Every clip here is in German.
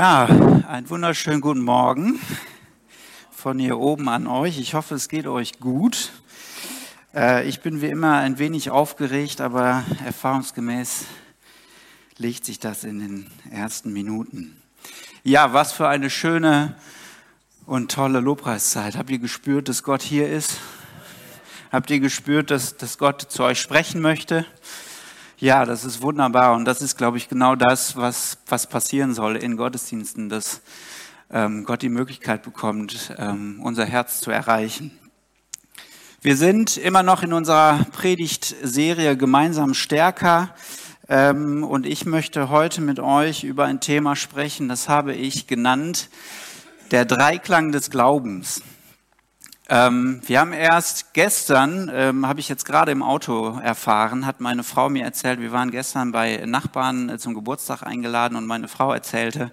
Ja, einen wunderschönen guten Morgen von hier oben an euch. Ich hoffe, es geht euch gut. Äh, ich bin wie immer ein wenig aufgeregt, aber erfahrungsgemäß legt sich das in den ersten Minuten. Ja, was für eine schöne und tolle Lobpreiszeit. Habt ihr gespürt, dass Gott hier ist? Habt ihr gespürt, dass, dass Gott zu euch sprechen möchte? Ja, das ist wunderbar und das ist, glaube ich, genau das, was, was passieren soll in Gottesdiensten, dass ähm, Gott die Möglichkeit bekommt, ähm, unser Herz zu erreichen. Wir sind immer noch in unserer Predigtserie gemeinsam stärker ähm, und ich möchte heute mit euch über ein Thema sprechen, das habe ich genannt, der Dreiklang des Glaubens. Ähm, wir haben erst gestern, ähm, habe ich jetzt gerade im Auto erfahren, hat meine Frau mir erzählt, wir waren gestern bei Nachbarn äh, zum Geburtstag eingeladen und meine Frau erzählte,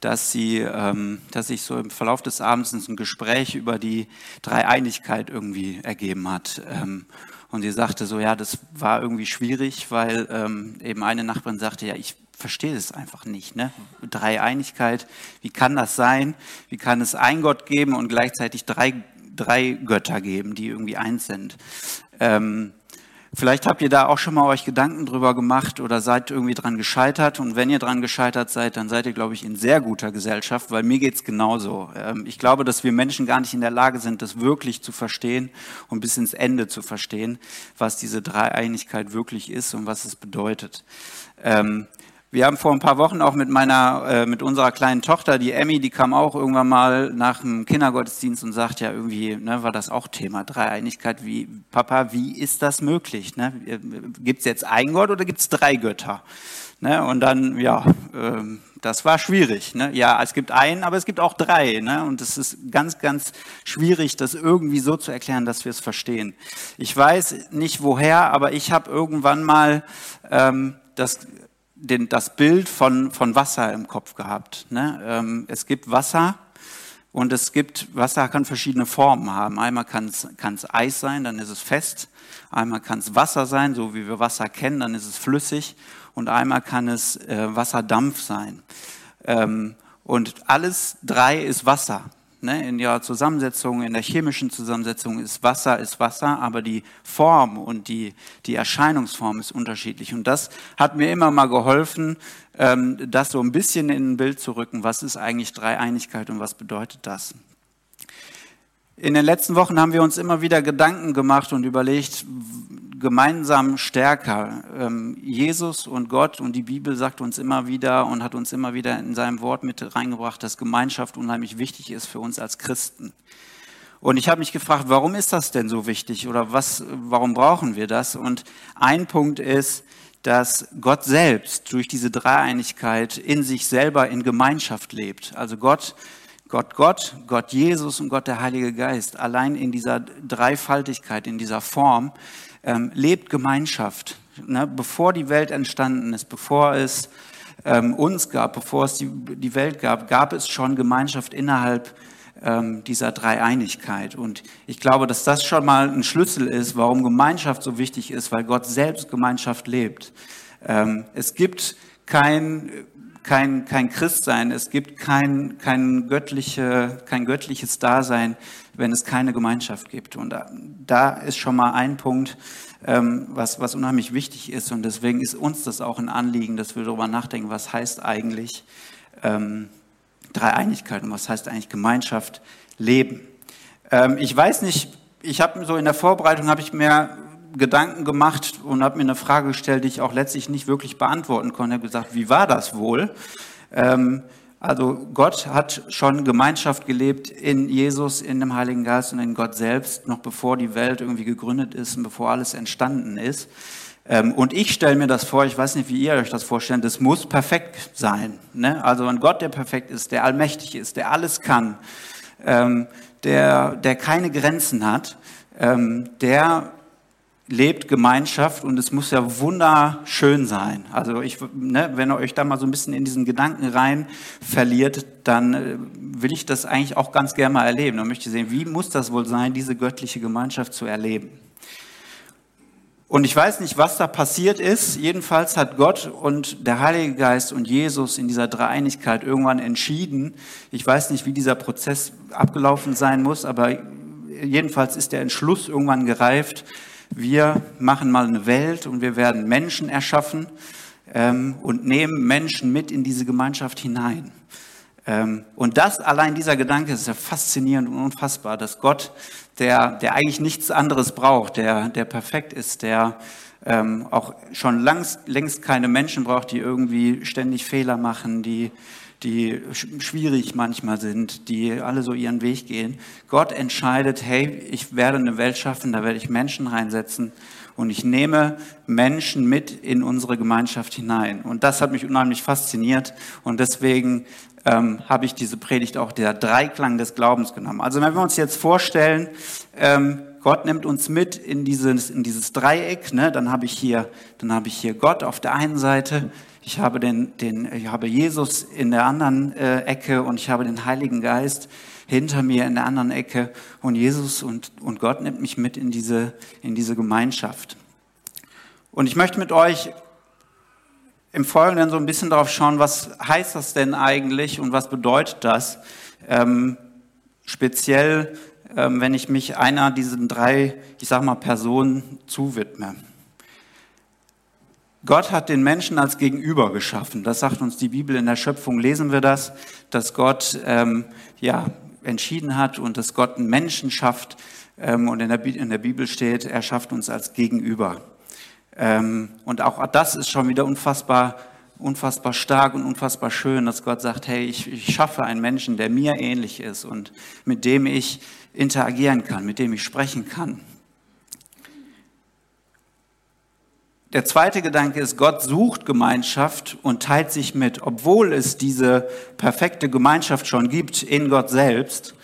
dass sie, ähm, dass sich so im Verlauf des Abends ein Gespräch über die Dreieinigkeit irgendwie ergeben hat. Ähm, und sie sagte so, ja, das war irgendwie schwierig, weil ähm, eben eine Nachbarin sagte, ja, ich verstehe es einfach nicht. Ne? Dreieinigkeit, wie kann das sein? Wie kann es ein Gott geben und gleichzeitig drei drei Götter geben, die irgendwie eins sind. Ähm, vielleicht habt ihr da auch schon mal euch Gedanken drüber gemacht oder seid irgendwie dran gescheitert. Und wenn ihr dran gescheitert seid, dann seid ihr, glaube ich, in sehr guter Gesellschaft, weil mir geht's genauso. Ähm, ich glaube, dass wir Menschen gar nicht in der Lage sind, das wirklich zu verstehen und bis ins Ende zu verstehen, was diese Dreieinigkeit wirklich ist und was es bedeutet. Ähm, wir haben vor ein paar Wochen auch mit meiner, äh, mit unserer kleinen Tochter, die Emmy, die kam auch irgendwann mal nach dem Kindergottesdienst und sagt ja irgendwie, ne, war das auch Thema Dreieinigkeit. Wie Papa, wie ist das möglich? Ne? Gibt es jetzt ein Gott oder gibt es drei Götter? Ne? Und dann, ja, äh, das war schwierig. Ne? Ja, es gibt einen, aber es gibt auch drei. Ne? Und es ist ganz, ganz schwierig, das irgendwie so zu erklären, dass wir es verstehen. Ich weiß nicht woher, aber ich habe irgendwann mal ähm, das den, das Bild von, von Wasser im Kopf gehabt. Ne? Ähm, es gibt Wasser und es gibt, Wasser kann verschiedene Formen haben. Einmal kann es Eis sein, dann ist es fest. Einmal kann es Wasser sein, so wie wir Wasser kennen, dann ist es flüssig. Und einmal kann es äh, Wasserdampf sein. Ähm, und alles drei ist Wasser. Ne, in ihrer Zusammensetzung, in der chemischen Zusammensetzung ist Wasser ist Wasser, aber die Form und die, die Erscheinungsform ist unterschiedlich. Und das hat mir immer mal geholfen, ähm, das so ein bisschen in ein Bild zu rücken. Was ist eigentlich Dreieinigkeit und was bedeutet das? In den letzten Wochen haben wir uns immer wieder Gedanken gemacht und überlegt, gemeinsam stärker. Ähm, Jesus und Gott und die Bibel sagt uns immer wieder und hat uns immer wieder in seinem Wort mit reingebracht, dass Gemeinschaft unheimlich wichtig ist für uns als Christen. Und ich habe mich gefragt, warum ist das denn so wichtig oder was, warum brauchen wir das? Und ein Punkt ist, dass Gott selbst durch diese Dreieinigkeit in sich selber in Gemeinschaft lebt. Also Gott, Gott, Gott, Gott Jesus und Gott der Heilige Geist. Allein in dieser Dreifaltigkeit, in dieser Form ähm, lebt Gemeinschaft. Ne? Bevor die Welt entstanden ist, bevor es ähm, uns gab, bevor es die, die Welt gab, gab es schon Gemeinschaft innerhalb ähm, dieser Dreieinigkeit. Und ich glaube, dass das schon mal ein Schlüssel ist, warum Gemeinschaft so wichtig ist, weil Gott selbst Gemeinschaft lebt. Ähm, es gibt kein kein, kein Christsein, es gibt kein, kein, göttliche, kein göttliches Dasein, wenn es keine Gemeinschaft gibt. Und da, da ist schon mal ein Punkt, ähm, was, was unheimlich wichtig ist. Und deswegen ist uns das auch ein Anliegen, dass wir darüber nachdenken, was heißt eigentlich ähm, Dreieinigkeit und was heißt eigentlich Gemeinschaft leben. Ähm, ich weiß nicht, ich habe so in der Vorbereitung habe ich mir Gedanken gemacht und habe mir eine Frage gestellt, die ich auch letztlich nicht wirklich beantworten konnte. Ich habe gesagt, wie war das wohl? Ähm, also Gott hat schon Gemeinschaft gelebt in Jesus, in dem Heiligen Geist und in Gott selbst, noch bevor die Welt irgendwie gegründet ist und bevor alles entstanden ist. Ähm, und ich stelle mir das vor, ich weiß nicht, wie ihr euch das vorstellt, das muss perfekt sein. Ne? Also ein Gott, der perfekt ist, der allmächtig ist, der alles kann, ähm, der, der keine Grenzen hat, ähm, der lebt Gemeinschaft und es muss ja wunderschön sein. Also ich, ne, wenn ihr euch da mal so ein bisschen in diesen Gedanken rein verliert, dann äh, will ich das eigentlich auch ganz gerne mal erleben. Dann möchte ich sehen, wie muss das wohl sein, diese göttliche Gemeinschaft zu erleben. Und ich weiß nicht, was da passiert ist. Jedenfalls hat Gott und der Heilige Geist und Jesus in dieser Dreieinigkeit irgendwann entschieden. Ich weiß nicht, wie dieser Prozess abgelaufen sein muss, aber jedenfalls ist der Entschluss irgendwann gereift. Wir machen mal eine Welt und wir werden Menschen erschaffen ähm, und nehmen Menschen mit in diese Gemeinschaft hinein. Ähm, und das allein dieser Gedanke ist ja faszinierend und unfassbar, dass Gott, der, der eigentlich nichts anderes braucht, der, der perfekt ist, der ähm, auch schon langst, längst keine Menschen braucht, die irgendwie ständig Fehler machen, die, die schwierig manchmal sind, die alle so ihren Weg gehen. Gott entscheidet, hey, ich werde eine Welt schaffen, da werde ich Menschen reinsetzen und ich nehme Menschen mit in unsere Gemeinschaft hinein. Und das hat mich unheimlich fasziniert und deswegen ähm, habe ich diese Predigt auch der Dreiklang des Glaubens genommen. Also wenn wir uns jetzt vorstellen, ähm, Gott nimmt uns mit in dieses, in dieses Dreieck, ne, dann habe ich habe ich hier Gott auf der einen Seite, ich habe den, den, ich habe Jesus in der anderen äh, Ecke und ich habe den Heiligen Geist hinter mir in der anderen Ecke und Jesus und, und Gott nimmt mich mit in diese, in diese Gemeinschaft. Und ich möchte mit euch im Folgenden so ein bisschen darauf schauen, was heißt das denn eigentlich und was bedeutet das? Ähm, speziell, ähm, wenn ich mich einer diesen drei, ich sag mal, Personen zuwidme. Gott hat den Menschen als Gegenüber geschaffen. Das sagt uns die Bibel in der Schöpfung. Lesen wir das, dass Gott ähm, ja entschieden hat und dass Gott einen Menschen schafft. Ähm, und in der, in der Bibel steht, er schafft uns als Gegenüber. Ähm, und auch das ist schon wieder unfassbar, unfassbar stark und unfassbar schön, dass Gott sagt, hey, ich, ich schaffe einen Menschen, der mir ähnlich ist und mit dem ich interagieren kann, mit dem ich sprechen kann. Der zweite Gedanke ist, Gott sucht Gemeinschaft und teilt sich mit, obwohl es diese perfekte Gemeinschaft schon gibt in Gott selbst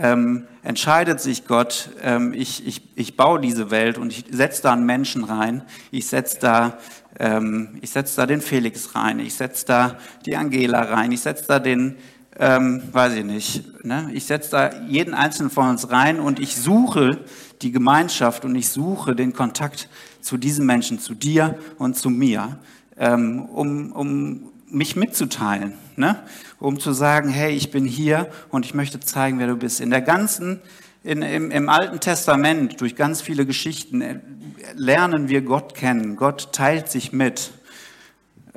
ähm, entscheidet sich Gott, ähm, ich, ich, ich baue diese Welt und ich setze da einen Menschen rein, ich setze da, ähm, ich setz da den Felix rein, ich setze da die Angela rein, ich setze da den, ähm, weiß ich nicht, ne? ich setze da jeden einzelnen von uns rein und ich suche die Gemeinschaft und ich suche den Kontakt zu diesen Menschen, zu dir und zu mir, ähm, um, um mich mitzuteilen, ne? um zu sagen, hey, ich bin hier und ich möchte zeigen, wer du bist. In der ganzen, in, im, im Alten Testament, durch ganz viele Geschichten, äh, lernen wir Gott kennen. Gott teilt sich mit.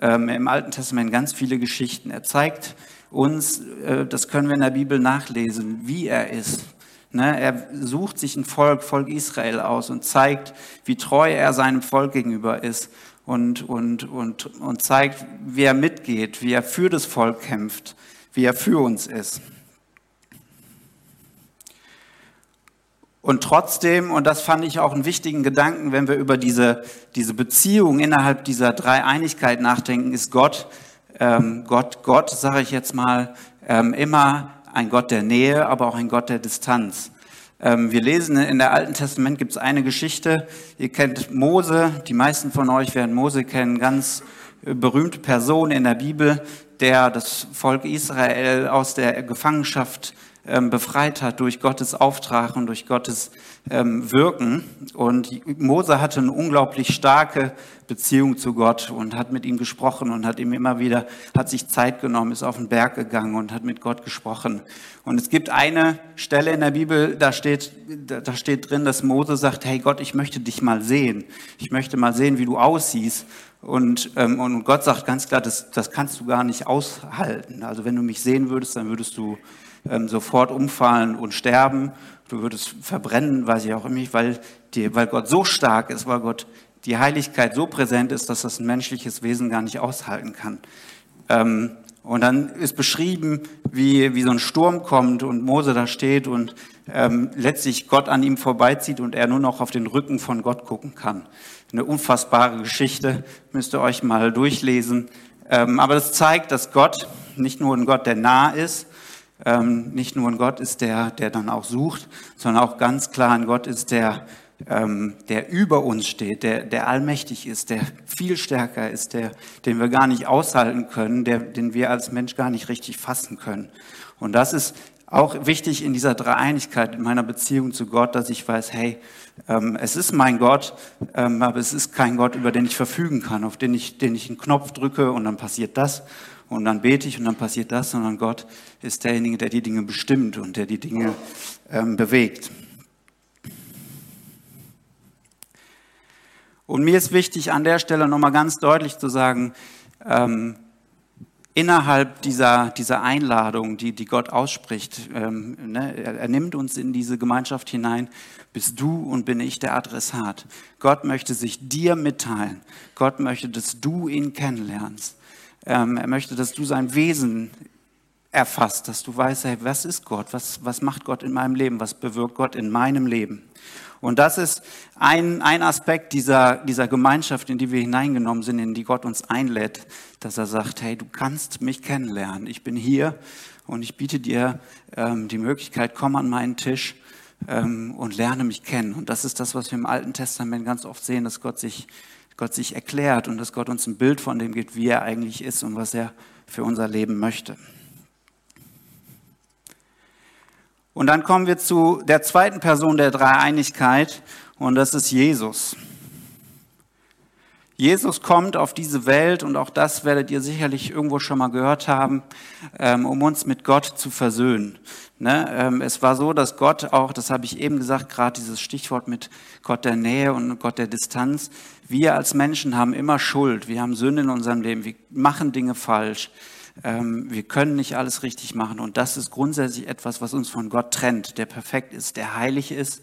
Ähm, Im Alten Testament ganz viele Geschichten. Er zeigt uns, äh, das können wir in der Bibel nachlesen, wie er ist. Ne? Er sucht sich ein Volk, Volk Israel aus und zeigt, wie treu er seinem Volk gegenüber ist und, und, und, und zeigt, wie er mitgeht, wie er für das Volk kämpft, wie er für uns ist. Und trotzdem, und das fand ich auch einen wichtigen Gedanken, wenn wir über diese, diese Beziehung innerhalb dieser Dreieinigkeit nachdenken, ist Gott, ähm, Gott, Gott, sage ich jetzt mal, ähm, immer ein Gott der Nähe, aber auch ein Gott der Distanz. Ähm, wir lesen in der Alten Testament gibt es eine Geschichte. Ihr kennt Mose. Die meisten von euch werden Mose kennen. Ganz äh, berühmte Person in der Bibel, der das Volk Israel aus der Gefangenschaft ähm, befreit hat durch Gottes Auftrag und durch Gottes ähm, Wirken. Und Mose hatte eine unglaublich starke Beziehung zu Gott und hat mit ihm gesprochen und hat ihm immer wieder, hat sich Zeit genommen, ist auf den Berg gegangen und hat mit Gott gesprochen. Und es gibt eine Stelle in der Bibel, da steht, da steht drin, dass Mose sagt, hey Gott, ich möchte dich mal sehen. Ich möchte mal sehen, wie du aussiehst. Und, ähm, und Gott sagt ganz klar, das, das kannst du gar nicht aushalten. Also wenn du mich sehen würdest, dann würdest du ähm, sofort umfallen und sterben. Du würdest verbrennen, weiß ich auch nicht, weil, die, weil Gott so stark ist, weil Gott die Heiligkeit so präsent ist, dass das ein menschliches Wesen gar nicht aushalten kann. Ähm, und dann ist beschrieben, wie, wie so ein Sturm kommt und Mose da steht und ähm, letztlich Gott an ihm vorbeizieht und er nur noch auf den Rücken von Gott gucken kann. Eine unfassbare Geschichte, müsst ihr euch mal durchlesen. Ähm, aber das zeigt, dass Gott nicht nur ein Gott, der nah ist, ähm, nicht nur ein Gott ist, der, der dann auch sucht, sondern auch ganz klar ein Gott ist, der, ähm, der über uns steht, der, der allmächtig ist, der viel stärker ist, der, den wir gar nicht aushalten können, der, den wir als Mensch gar nicht richtig fassen können. Und das ist auch wichtig in dieser Dreieinigkeit, in meiner Beziehung zu Gott, dass ich weiß, hey, ähm, es ist mein Gott, ähm, aber es ist kein Gott, über den ich verfügen kann, auf den ich, den ich einen Knopf drücke und dann passiert das und dann bete ich und dann passiert das, sondern Gott ist derjenige, der die Dinge bestimmt und der die Dinge ähm, bewegt. Und mir ist wichtig, an der Stelle nochmal ganz deutlich zu sagen, ähm, innerhalb dieser, dieser Einladung, die, die Gott ausspricht, ähm, ne, er, er nimmt uns in diese Gemeinschaft hinein, bist du und bin ich der Adressat. Gott möchte sich dir mitteilen. Gott möchte, dass du ihn kennenlernst. Ähm, er möchte, dass du sein Wesen erfasst, dass du weißt, hey, was ist Gott? Was, was macht Gott in meinem Leben? Was bewirkt Gott in meinem Leben? Und das ist ein, ein Aspekt dieser, dieser Gemeinschaft, in die wir hineingenommen sind, in die Gott uns einlädt, dass er sagt, hey, du kannst mich kennenlernen. Ich bin hier und ich biete dir ähm, die Möglichkeit, komm an meinen Tisch ähm, und lerne mich kennen. Und das ist das, was wir im Alten Testament ganz oft sehen, dass Gott sich, Gott sich erklärt und dass Gott uns ein Bild von dem gibt, wie er eigentlich ist und was er für unser Leben möchte. Und dann kommen wir zu der zweiten Person der Dreieinigkeit und das ist Jesus. Jesus kommt auf diese Welt und auch das werdet ihr sicherlich irgendwo schon mal gehört haben, ähm, um uns mit Gott zu versöhnen. Ne? Ähm, es war so, dass Gott auch, das habe ich eben gesagt, gerade dieses Stichwort mit Gott der Nähe und Gott der Distanz, wir als Menschen haben immer Schuld, wir haben Sünde in unserem Leben, wir machen Dinge falsch. Ähm, wir können nicht alles richtig machen. Und das ist grundsätzlich etwas, was uns von Gott trennt, der perfekt ist, der heilig ist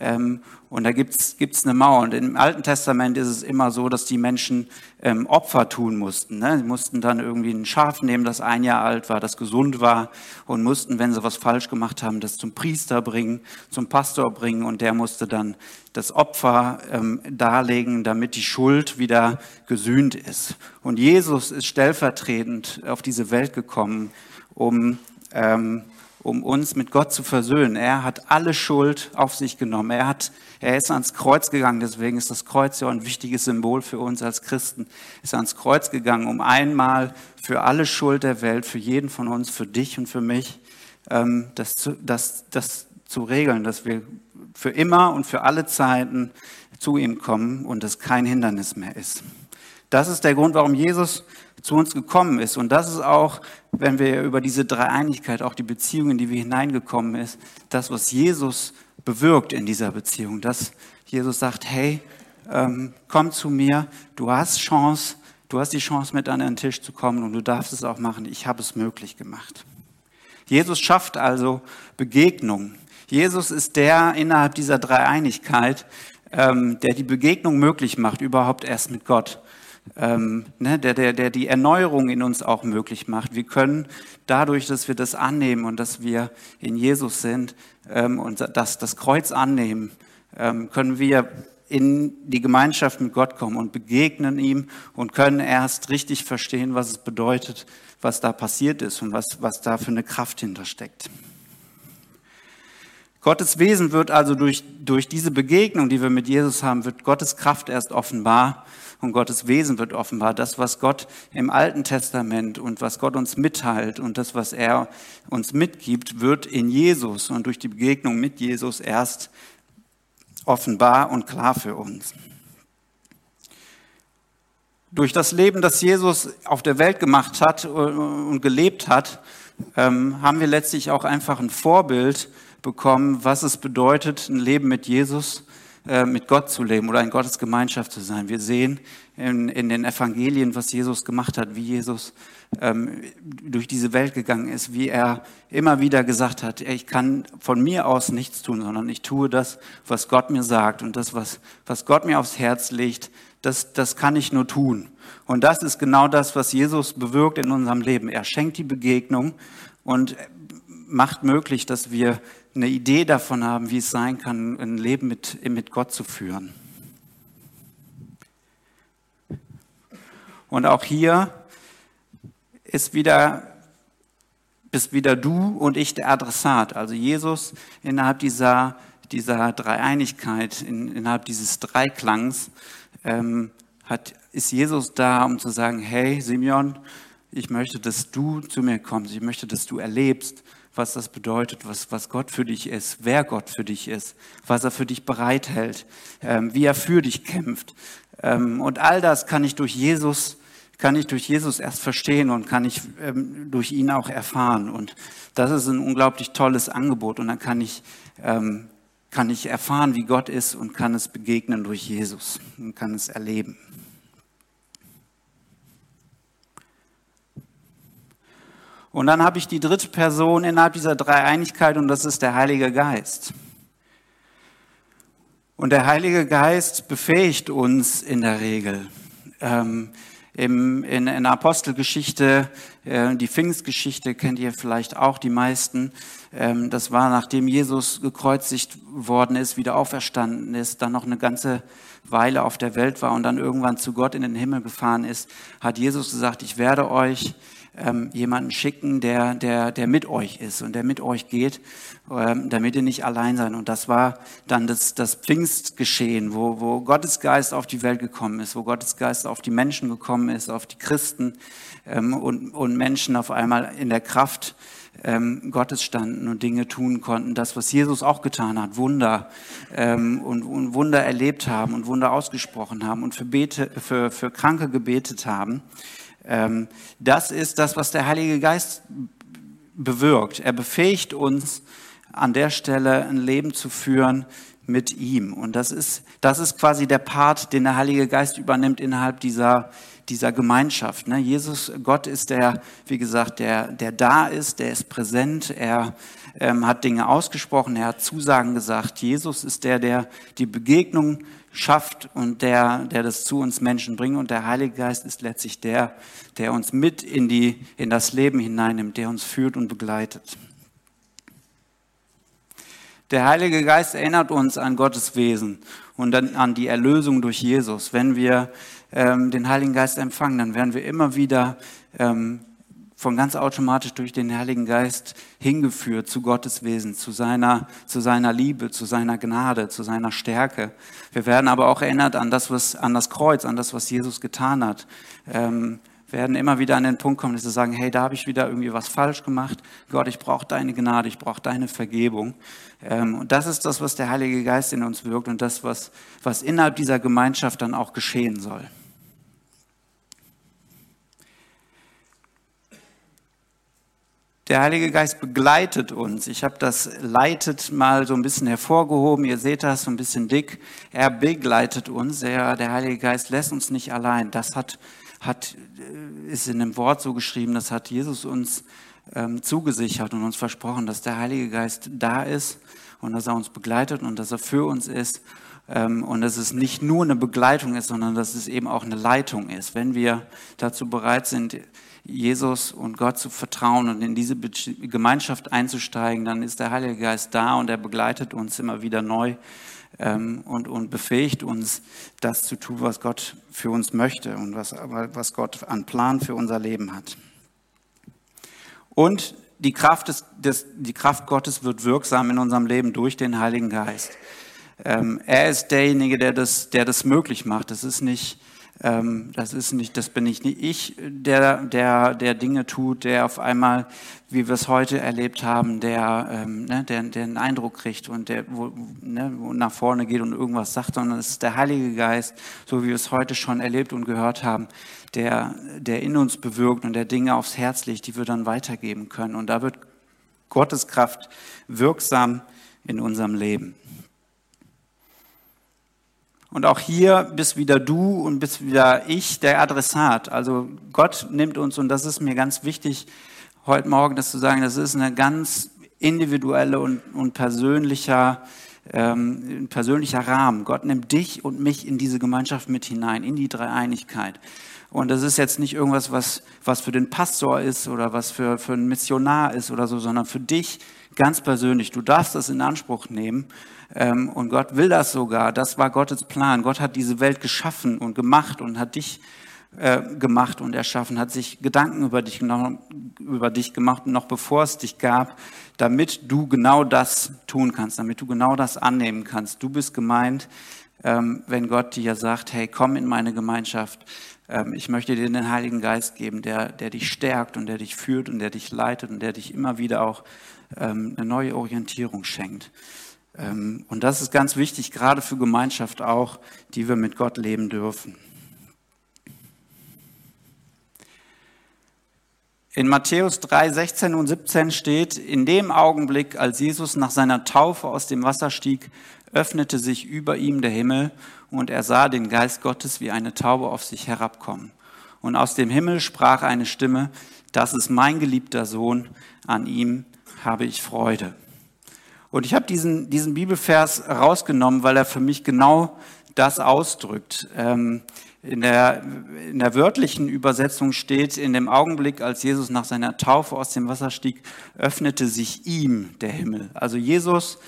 ähm, und da gibt's gibt's eine Mauer. Und im Alten Testament ist es immer so, dass die Menschen ähm, Opfer tun mussten. Ne? Sie mussten dann irgendwie ein Schaf nehmen, das ein Jahr alt war, das gesund war, und mussten, wenn sie was falsch gemacht haben, das zum Priester bringen, zum Pastor bringen, und der musste dann das Opfer ähm, darlegen, damit die Schuld wieder gesühnt ist. Und Jesus ist stellvertretend auf diese Welt gekommen, um ähm, um uns mit Gott zu versöhnen. Er hat alle Schuld auf sich genommen. Er, hat, er ist ans Kreuz gegangen, deswegen ist das Kreuz ja ein wichtiges Symbol für uns als Christen. Er Ist ans Kreuz gegangen, um einmal für alle Schuld der Welt, für jeden von uns, für dich und für mich, ähm, das, zu, das, das zu regeln, dass wir für immer und für alle Zeiten zu ihm kommen und es kein Hindernis mehr ist. Das ist der Grund, warum Jesus zu uns gekommen ist. Und das ist auch, wenn wir über diese Dreieinigkeit, auch die Beziehung, in die wir hineingekommen ist, das, was Jesus bewirkt in dieser Beziehung. Dass Jesus sagt, hey, ähm, komm zu mir, du hast Chance, du hast die Chance, mit an den Tisch zu kommen und du darfst es auch machen. Ich habe es möglich gemacht. Jesus schafft also Begegnung. Jesus ist der innerhalb dieser Dreieinigkeit, ähm, der die Begegnung möglich macht, überhaupt erst mit Gott ähm, ne, der, der, der die Erneuerung in uns auch möglich macht. Wir können dadurch, dass wir das annehmen und dass wir in Jesus sind ähm, und das, das Kreuz annehmen, ähm, können wir in die Gemeinschaft mit Gott kommen und begegnen ihm und können erst richtig verstehen, was es bedeutet, was da passiert ist und was, was da für eine Kraft hintersteckt. Gottes Wesen wird also durch, durch diese Begegnung, die wir mit Jesus haben, wird Gottes Kraft erst offenbar und Gottes Wesen wird offenbar. Das, was Gott im Alten Testament und was Gott uns mitteilt und das, was er uns mitgibt, wird in Jesus und durch die Begegnung mit Jesus erst offenbar und klar für uns. Durch das Leben, das Jesus auf der Welt gemacht hat und gelebt hat, ähm, haben wir letztlich auch einfach ein Vorbild bekommen, was es bedeutet, ein Leben mit Jesus äh, mit Gott zu leben oder in Gottes Gemeinschaft zu sein. Wir sehen in, in den Evangelien, was Jesus gemacht hat, wie Jesus ähm, durch diese Welt gegangen ist, wie er immer wieder gesagt hat, ich kann von mir aus nichts tun, sondern ich tue das, was Gott mir sagt und das, was, was Gott mir aufs Herz legt, das, das kann ich nur tun. Und das ist genau das, was Jesus bewirkt in unserem Leben. Er schenkt die Begegnung und macht möglich, dass wir eine Idee davon haben, wie es sein kann, ein Leben mit, mit Gott zu führen. Und auch hier ist wieder, bist wieder du und ich der Adressat. Also Jesus innerhalb dieser, dieser Dreieinigkeit, in, innerhalb dieses Dreiklangs, ähm, hat, ist Jesus da, um zu sagen, hey Simeon, ich möchte, dass du zu mir kommst. Ich möchte, dass du erlebst, was das bedeutet, was, was Gott für dich ist, wer Gott für dich ist, was er für dich bereithält, ähm, wie er für dich kämpft. Ähm, und all das kann ich durch Jesus, kann ich durch Jesus erst verstehen und kann ich ähm, durch ihn auch erfahren. Und das ist ein unglaublich tolles Angebot. Und dann kann ich, ähm, kann ich erfahren, wie Gott ist und kann es begegnen durch Jesus und kann es erleben. Und dann habe ich die dritte Person innerhalb dieser Dreieinigkeit und das ist der Heilige Geist. Und der Heilige Geist befähigt uns in der Regel. Ähm, im, in, in der Apostelgeschichte, äh, die Pfingstgeschichte kennt ihr vielleicht auch die meisten. Ähm, das war, nachdem Jesus gekreuzigt worden ist, wieder auferstanden ist, dann noch eine ganze Weile auf der Welt war und dann irgendwann zu Gott in den Himmel gefahren ist, hat Jesus gesagt, ich werde euch ähm, jemanden schicken, der, der, der mit euch ist und der mit euch geht, ähm, damit ihr nicht allein seid. Und das war dann das, das Pfingstgeschehen, wo, wo Gottes Geist auf die Welt gekommen ist, wo Gottes Geist auf die Menschen gekommen ist, auf die Christen ähm, und, und Menschen auf einmal in der Kraft ähm, Gottes standen und Dinge tun konnten. Das, was Jesus auch getan hat, Wunder ähm, und, und Wunder erlebt haben und Wunder ausgesprochen haben und für, Bete, für, für Kranke gebetet haben. Ähm, das ist das, was der Heilige Geist bewirkt. Er befähigt uns an der Stelle ein Leben zu führen mit ihm. Und das ist, das ist quasi der Part, den der Heilige Geist übernimmt innerhalb dieser, dieser Gemeinschaft. Ne? Jesus, Gott ist der, wie gesagt, der, der da ist, der ist präsent, er ähm, hat Dinge ausgesprochen, er hat Zusagen gesagt. Jesus ist der, der die Begegnung schafft und der, der das zu uns Menschen bringt. Und der Heilige Geist ist letztlich der, der uns mit in, die, in das Leben hineinnimmt, der uns führt und begleitet. Der Heilige Geist erinnert uns an Gottes Wesen und dann an die Erlösung durch Jesus. Wenn wir ähm, den Heiligen Geist empfangen, dann werden wir immer wieder ähm, von ganz automatisch durch den Heiligen Geist hingeführt zu Gottes Wesen, zu seiner, zu seiner Liebe, zu seiner Gnade, zu seiner Stärke. Wir werden aber auch erinnert an das, was, an das Kreuz, an das, was Jesus getan hat. Ähm, werden immer wieder an den Punkt kommen, dass sie sagen, hey, da habe ich wieder irgendwie was falsch gemacht. Gott, ich brauche deine Gnade, ich brauche deine Vergebung. Ähm, und das ist das, was der Heilige Geist in uns wirkt und das, was, was innerhalb dieser Gemeinschaft dann auch geschehen soll. Der Heilige Geist begleitet uns. Ich habe das leitet mal so ein bisschen hervorgehoben. Ihr seht das so ein bisschen dick. Er begleitet uns. Er, der Heilige Geist lässt uns nicht allein. Das hat, hat, äh, ist in dem Wort so geschrieben. Das hat Jesus uns ähm, zugesichert und uns versprochen, dass der Heilige Geist da ist und dass er uns begleitet und dass er für uns ist und dass es nicht nur eine Begleitung ist, sondern dass es eben auch eine Leitung ist. Wenn wir dazu bereit sind, Jesus und Gott zu vertrauen und in diese Gemeinschaft einzusteigen, dann ist der Heilige Geist da und er begleitet uns immer wieder neu ähm, und, und befähigt uns, das zu tun, was Gott für uns möchte und was, was Gott an Plan für unser Leben hat. Und die Kraft, des, des, die Kraft Gottes wird wirksam in unserem Leben durch den Heiligen Geist. Ähm, er ist derjenige, der das, der das möglich macht. Das ist nicht ähm, das ist nicht, das bin ich nicht ich, der, der, der Dinge tut, der auf einmal, wie wir es heute erlebt haben, der, ähm, ne, der, der einen Eindruck kriegt und der wo, ne, wo nach vorne geht und irgendwas sagt, sondern es ist der Heilige Geist, so wie wir es heute schon erlebt und gehört haben, der, der in uns bewirkt und der Dinge aufs Herz legt, die wir dann weitergeben können. Und da wird Gottes Kraft wirksam in unserem Leben. Und auch hier bist wieder du und bist wieder ich der Adressat. Also Gott nimmt uns, und das ist mir ganz wichtig, heute Morgen das zu sagen, das ist eine ganz individuelle und, und persönlicher, ähm, persönlicher Rahmen. Gott nimmt dich und mich in diese Gemeinschaft mit hinein, in die Dreieinigkeit. Und das ist jetzt nicht irgendwas, was, was für den Pastor ist oder was für, für einen Missionar ist oder so, sondern für dich ganz persönlich. Du darfst das in Anspruch nehmen ähm, und Gott will das sogar. Das war Gottes Plan. Gott hat diese Welt geschaffen und gemacht und hat dich äh, gemacht und erschaffen, hat sich Gedanken über dich, über dich gemacht, noch bevor es dich gab, damit du genau das tun kannst, damit du genau das annehmen kannst. Du bist gemeint, ähm, wenn Gott dir sagt, hey, komm in meine Gemeinschaft. Ähm, ich möchte dir den Heiligen Geist geben, der, der dich stärkt und der dich führt und der dich leitet und der dich immer wieder auch ähm, eine neue Orientierung schenkt. Ähm, und das ist ganz wichtig, gerade für Gemeinschaft auch, die wir mit Gott leben dürfen. In Matthäus 3, 16 und 17 steht, in dem Augenblick, als Jesus nach seiner Taufe aus dem Wasser stieg, öffnete sich über ihm der Himmel und er sah den Geist Gottes wie eine Taube auf sich herabkommen. Und aus dem Himmel sprach eine Stimme, das ist mein geliebter Sohn, an ihm habe ich Freude. Und ich habe diesen, diesen Bibelvers rausgenommen, weil er für mich genau das ausdrückt. Ähm, in der, in der wörtlichen Übersetzung steht, in dem Augenblick, als Jesus nach seiner Taufe aus dem Wasser stieg, öffnete sich ihm der Himmel. Also Jesus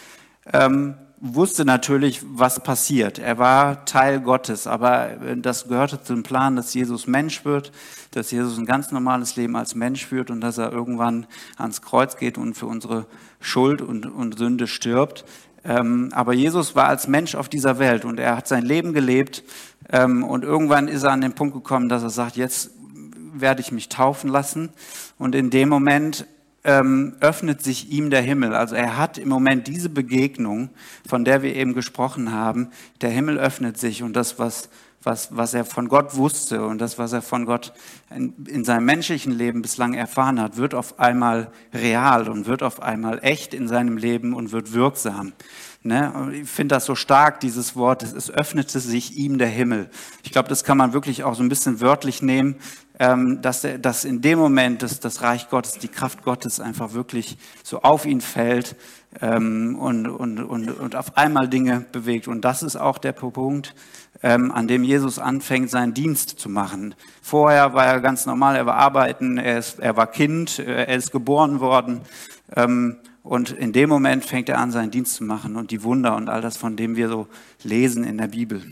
ähm, wusste natürlich, was passiert. Er war Teil Gottes, aber das gehörte zum Plan, dass Jesus Mensch wird, dass Jesus ein ganz normales Leben als Mensch führt und dass er irgendwann ans Kreuz geht und für unsere Schuld und, und Sünde stirbt. Ähm, aber Jesus war als Mensch auf dieser Welt und er hat sein Leben gelebt ähm, und irgendwann ist er an den Punkt gekommen, dass er sagt, jetzt werde ich mich taufen lassen. Und in dem Moment ähm, öffnet sich ihm der Himmel. Also er hat im Moment diese Begegnung, von der wir eben gesprochen haben. Der Himmel öffnet sich und das, was, was, was er von Gott wusste und das, was er von Gott in, in seinem menschlichen Leben bislang erfahren hat, wird auf einmal real und wird auf einmal echt in seinem Leben und wird wirksam. Ne? Ich finde das so stark, dieses Wort, es öffnete sich ihm der Himmel. Ich glaube, das kann man wirklich auch so ein bisschen wörtlich nehmen, dass, der, dass in dem Moment dass das Reich Gottes, die Kraft Gottes einfach wirklich so auf ihn fällt ähm, und, und, und, und auf einmal Dinge bewegt. Und das ist auch der Punkt, ähm, an dem Jesus anfängt, seinen Dienst zu machen. Vorher war er ganz normal, er war arbeiten, er, ist, er war Kind, äh, er ist geboren worden. Ähm, und in dem Moment fängt er an, seinen Dienst zu machen und die Wunder und all das, von dem wir so lesen in der Bibel.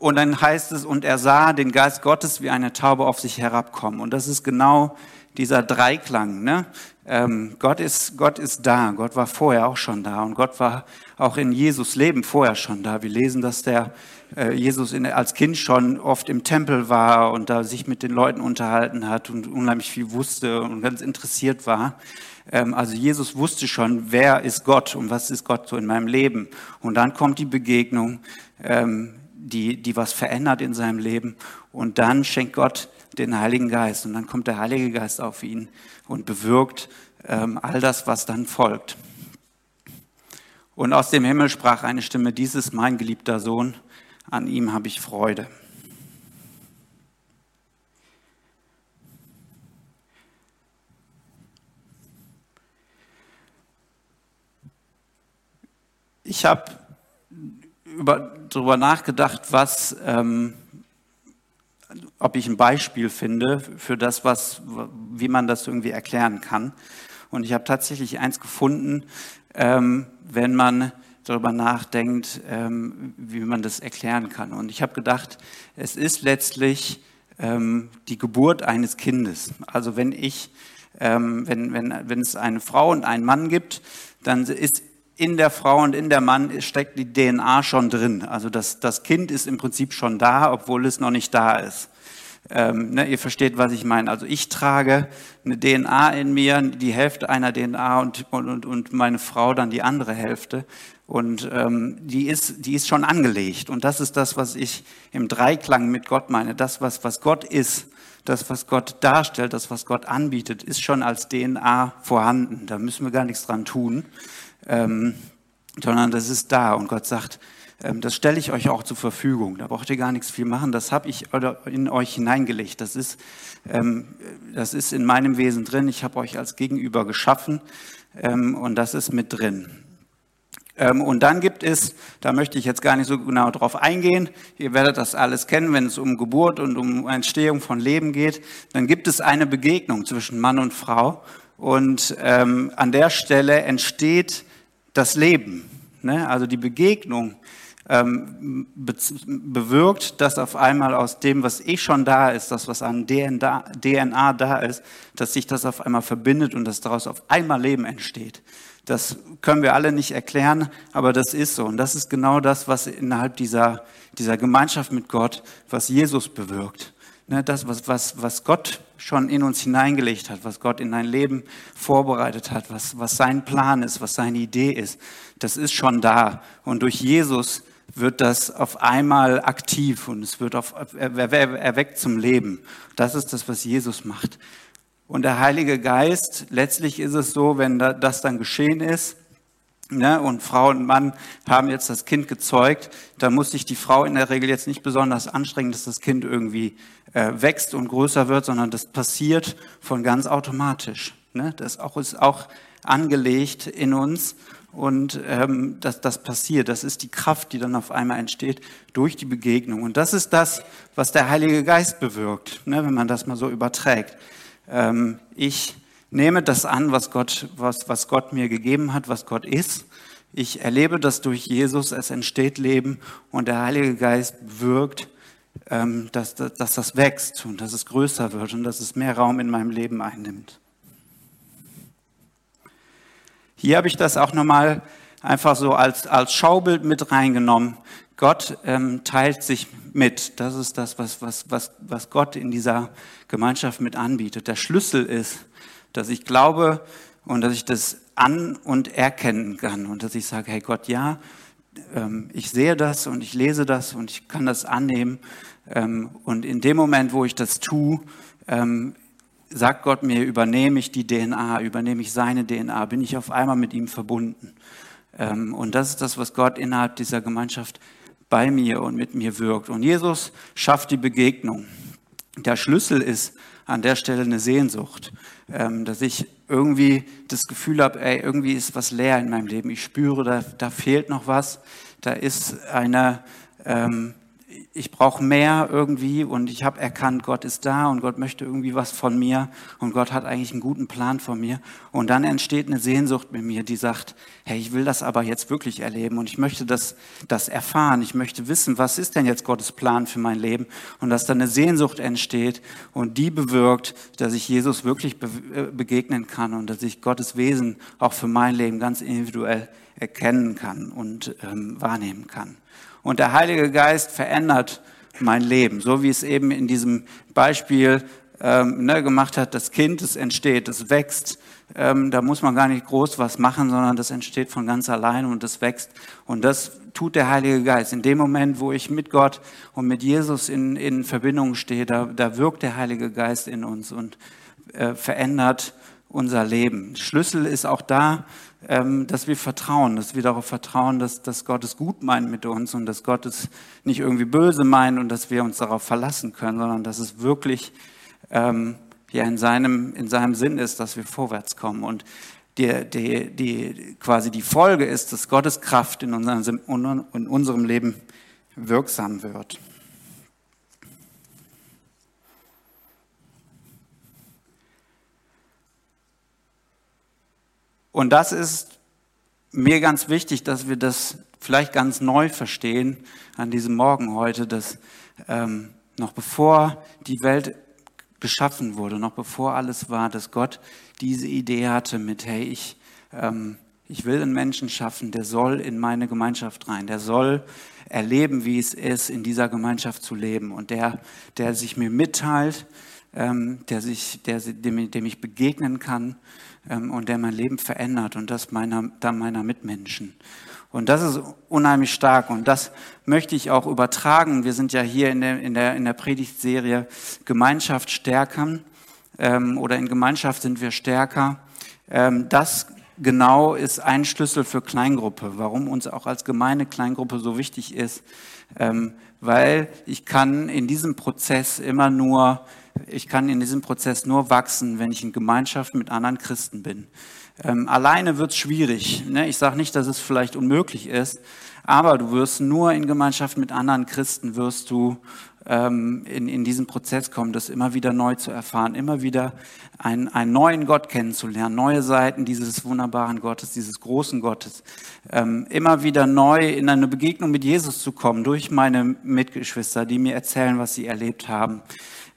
Und dann heißt es, und er sah den Geist Gottes wie eine Taube auf sich herabkommen. Und das ist genau dieser Dreiklang. Ne? Ähm, Gott, ist, Gott ist da. Gott war vorher auch schon da. Und Gott war auch in Jesus Leben vorher schon da. Wir lesen, dass der äh, Jesus in, als Kind schon oft im Tempel war und da sich mit den Leuten unterhalten hat und unheimlich viel wusste und ganz interessiert war. Ähm, also Jesus wusste schon, wer ist Gott und was ist Gott so in meinem Leben. Und dann kommt die Begegnung, ähm, die, die was verändert in seinem Leben. Und dann schenkt Gott den Heiligen Geist. Und dann kommt der Heilige Geist auf ihn und bewirkt ähm, all das, was dann folgt. Und aus dem Himmel sprach eine Stimme, dies ist mein geliebter Sohn, an ihm habe ich Freude. Ich habe darüber nachgedacht, was, ähm, ob ich ein Beispiel finde für das, was, wie man das irgendwie erklären kann. Und ich habe tatsächlich eins gefunden, ähm, wenn man darüber nachdenkt, ähm, wie man das erklären kann. Und ich habe gedacht, es ist letztlich ähm, die Geburt eines Kindes. Also wenn ich, ähm, wenn, wenn, wenn es eine Frau und einen Mann gibt, dann ist in der Frau und in der Mann steckt die DNA schon drin. Also das, das Kind ist im Prinzip schon da, obwohl es noch nicht da ist. Ähm, ne, ihr versteht, was ich meine. Also ich trage eine DNA in mir, die Hälfte einer DNA und, und, und meine Frau dann die andere Hälfte. Und ähm, die, ist, die ist schon angelegt. Und das ist das, was ich im Dreiklang mit Gott meine. Das, was, was Gott ist, das, was Gott darstellt, das, was Gott anbietet, ist schon als DNA vorhanden. Da müssen wir gar nichts dran tun, ähm, sondern das ist da. Und Gott sagt, ähm, das stelle ich euch auch zur Verfügung. Da braucht ihr gar nichts viel machen. Das habe ich in euch hineingelegt. Das ist, ähm, das ist in meinem Wesen drin. Ich habe euch als Gegenüber geschaffen ähm, und das ist mit drin. Ähm, und dann gibt es, da möchte ich jetzt gar nicht so genau drauf eingehen, ihr werdet das alles kennen, wenn es um Geburt und um Entstehung von Leben geht, dann gibt es eine Begegnung zwischen Mann und Frau und ähm, an der Stelle entsteht das Leben. Ne? Also die Begegnung ähm, be bewirkt, dass auf einmal aus dem, was eh schon da ist, das, was an DNA, DNA da ist, dass sich das auf einmal verbindet und dass daraus auf einmal Leben entsteht. Das können wir alle nicht erklären, aber das ist so. Und das ist genau das, was innerhalb dieser, dieser Gemeinschaft mit Gott, was Jesus bewirkt. Ne, das, was, was, was Gott schon in uns hineingelegt hat, was Gott in dein Leben vorbereitet hat, was, was sein Plan ist, was seine Idee ist, das ist schon da. Und durch Jesus wird das auf einmal aktiv und es wird auf, erweckt zum Leben. Das ist das, was Jesus macht. Und der Heilige Geist, letztlich ist es so, wenn das dann geschehen ist, ne, und Frau und Mann haben jetzt das Kind gezeugt, dann muss sich die Frau in der Regel jetzt nicht besonders anstrengen, dass das Kind irgendwie äh, wächst und größer wird, sondern das passiert von ganz automatisch. Ne? Das ist auch angelegt in uns und ähm, das, passiert. Das ist die Kraft, die dann auf einmal entsteht durch die Begegnung. Und das ist das, was der Heilige Geist bewirkt, ne, wenn man das mal so überträgt. Ähm, ich nehme das an, was Gott, was, was Gott mir gegeben hat, was Gott ist. Ich erlebe das durch Jesus, es entsteht Leben und der Heilige Geist wirkt, dass, dass, dass das wächst und dass es größer wird und dass es mehr Raum in meinem Leben einnimmt. Hier habe ich das auch nochmal einfach so als, als Schaubild mit reingenommen. Gott ähm, teilt sich mit. Das ist das, was, was, was, was Gott in dieser Gemeinschaft mit anbietet. Der Schlüssel ist, dass ich glaube und dass ich das an- und erkennen kann und dass ich sage, hey Gott, ja, ähm, ich sehe das und ich lese das und ich kann das annehmen. Ähm, und in dem Moment, wo ich das tue, ähm, sagt Gott mir, übernehme ich die DNA, übernehme ich seine DNA, bin ich auf einmal mit ihm verbunden. Ähm, und das ist das, was Gott innerhalb dieser Gemeinschaft bei mir und mit mir wirkt. Und Jesus schafft die Begegnung. Der Schlüssel ist an der Stelle eine Sehnsucht, dass ich irgendwie das Gefühl habe, ey, irgendwie ist was leer in meinem Leben. Ich spüre, da, da fehlt noch was. Da ist eine, ähm, ich brauche mehr irgendwie und ich habe erkannt, Gott ist da und Gott möchte irgendwie was von mir und Gott hat eigentlich einen guten Plan von mir. Und dann entsteht eine Sehnsucht mit mir, die sagt, hey, ich will das aber jetzt wirklich erleben und ich möchte das, das erfahren. Ich möchte wissen, was ist denn jetzt Gottes Plan für mein Leben? Und dass dann eine Sehnsucht entsteht und die bewirkt, dass ich Jesus wirklich äh, begegnen kann und dass ich Gottes Wesen auch für mein Leben ganz individuell erkennen kann und ähm, wahrnehmen kann. Und der Heilige Geist verändert mein Leben, so wie es eben in diesem Beispiel ähm, ne, gemacht hat. Das Kind, es entsteht, es wächst. Ähm, da muss man gar nicht groß was machen, sondern das entsteht von ganz alleine und es wächst. Und das tut der Heilige Geist. In dem Moment, wo ich mit Gott und mit Jesus in, in Verbindung stehe, da, da wirkt der Heilige Geist in uns und äh, verändert unser Leben. Schlüssel ist auch da, ähm, dass wir vertrauen, dass wir darauf vertrauen, dass, dass Gott es gut meint mit uns und dass Gott es nicht irgendwie böse meint und dass wir uns darauf verlassen können, sondern dass es wirklich ähm, ja in seinem, in seinem Sinn ist, dass wir vorwärts kommen. Und die, die, die, quasi die Folge ist, dass Gottes Kraft in unserem, in unserem Leben wirksam wird. Und das ist mir ganz wichtig, dass wir das vielleicht ganz neu verstehen an diesem Morgen heute, dass ähm, noch bevor die Welt geschaffen wurde, noch bevor alles war, dass Gott diese Idee hatte mit, hey, ich, ähm, ich will einen Menschen schaffen, der soll in meine Gemeinschaft rein, der soll erleben, wie es ist, in dieser Gemeinschaft zu leben. Und der, der sich mir mitteilt, ähm, der, sich, der, dem, dem ich begegnen kann ähm, und der mein Leben verändert und das meiner, dann meiner Mitmenschen. Und das ist unheimlich stark und das möchte ich auch übertragen. Wir sind ja hier in der, in der, in der Predigtserie Gemeinschaft stärkern ähm, oder in Gemeinschaft sind wir stärker. Ähm, das genau ist ein Schlüssel für Kleingruppe, warum uns auch als Gemeinde Kleingruppe so wichtig ist, ähm, weil ich kann in diesem Prozess immer nur ich kann in diesem Prozess nur wachsen, wenn ich in Gemeinschaft mit anderen Christen bin. Ähm, alleine wird es schwierig. Ne? Ich sage nicht, dass es vielleicht unmöglich ist, aber du wirst nur in Gemeinschaft mit anderen Christen, wirst du ähm, in, in diesen Prozess kommen, das immer wieder neu zu erfahren, immer wieder einen, einen neuen Gott kennenzulernen, neue Seiten dieses wunderbaren Gottes, dieses großen Gottes, ähm, immer wieder neu in eine Begegnung mit Jesus zu kommen durch meine Mitgeschwister, die mir erzählen, was sie erlebt haben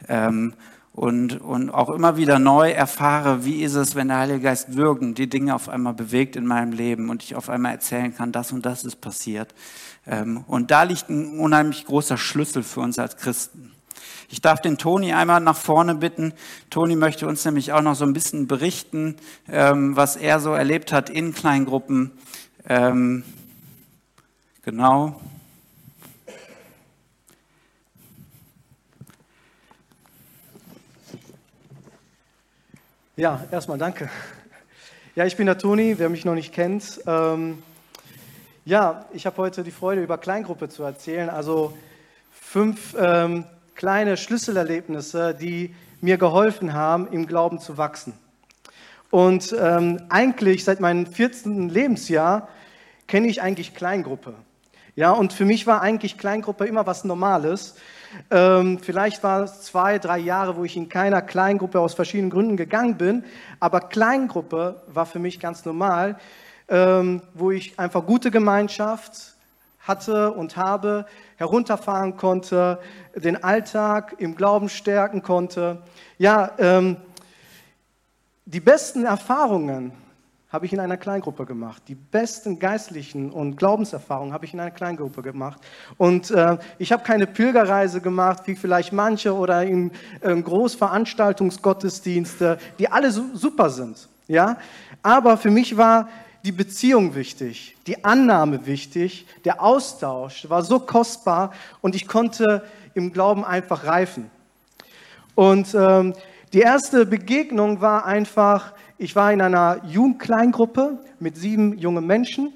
ähm, und, und auch immer wieder neu erfahre, wie ist es, wenn der Heilige Geist wirkt und die Dinge auf einmal bewegt in meinem Leben und ich auf einmal erzählen kann, das und das ist passiert. Ähm, und da liegt ein unheimlich großer Schlüssel für uns als Christen. Ich darf den Toni einmal nach vorne bitten. Toni möchte uns nämlich auch noch so ein bisschen berichten, ähm, was er so erlebt hat in Kleingruppen. Ähm, genau. Ja, erstmal danke. Ja, ich bin der Toni, wer mich noch nicht kennt. Ähm, ja, ich habe heute die Freude, über Kleingruppe zu erzählen. Also fünf ähm, kleine Schlüsselerlebnisse, die mir geholfen haben, im Glauben zu wachsen. Und ähm, eigentlich seit meinem 14. Lebensjahr kenne ich eigentlich Kleingruppe. Ja, und für mich war eigentlich Kleingruppe immer was Normales. Ähm, vielleicht war es zwei, drei Jahre, wo ich in keiner Kleingruppe aus verschiedenen Gründen gegangen bin, aber Kleingruppe war für mich ganz normal, ähm, wo ich einfach gute Gemeinschaft hatte und habe, herunterfahren konnte, den Alltag im Glauben stärken konnte. Ja, ähm, die besten Erfahrungen habe ich in einer Kleingruppe gemacht. Die besten geistlichen und Glaubenserfahrungen habe ich in einer Kleingruppe gemacht. Und äh, ich habe keine Pilgerreise gemacht, wie vielleicht manche, oder in äh, Großveranstaltungsgottesdienste, die alle su super sind. Ja? Aber für mich war die Beziehung wichtig, die Annahme wichtig, der Austausch war so kostbar und ich konnte im Glauben einfach reifen. Und ähm, die erste Begegnung war einfach, ich war in einer Jugendkleingruppe mit sieben jungen Menschen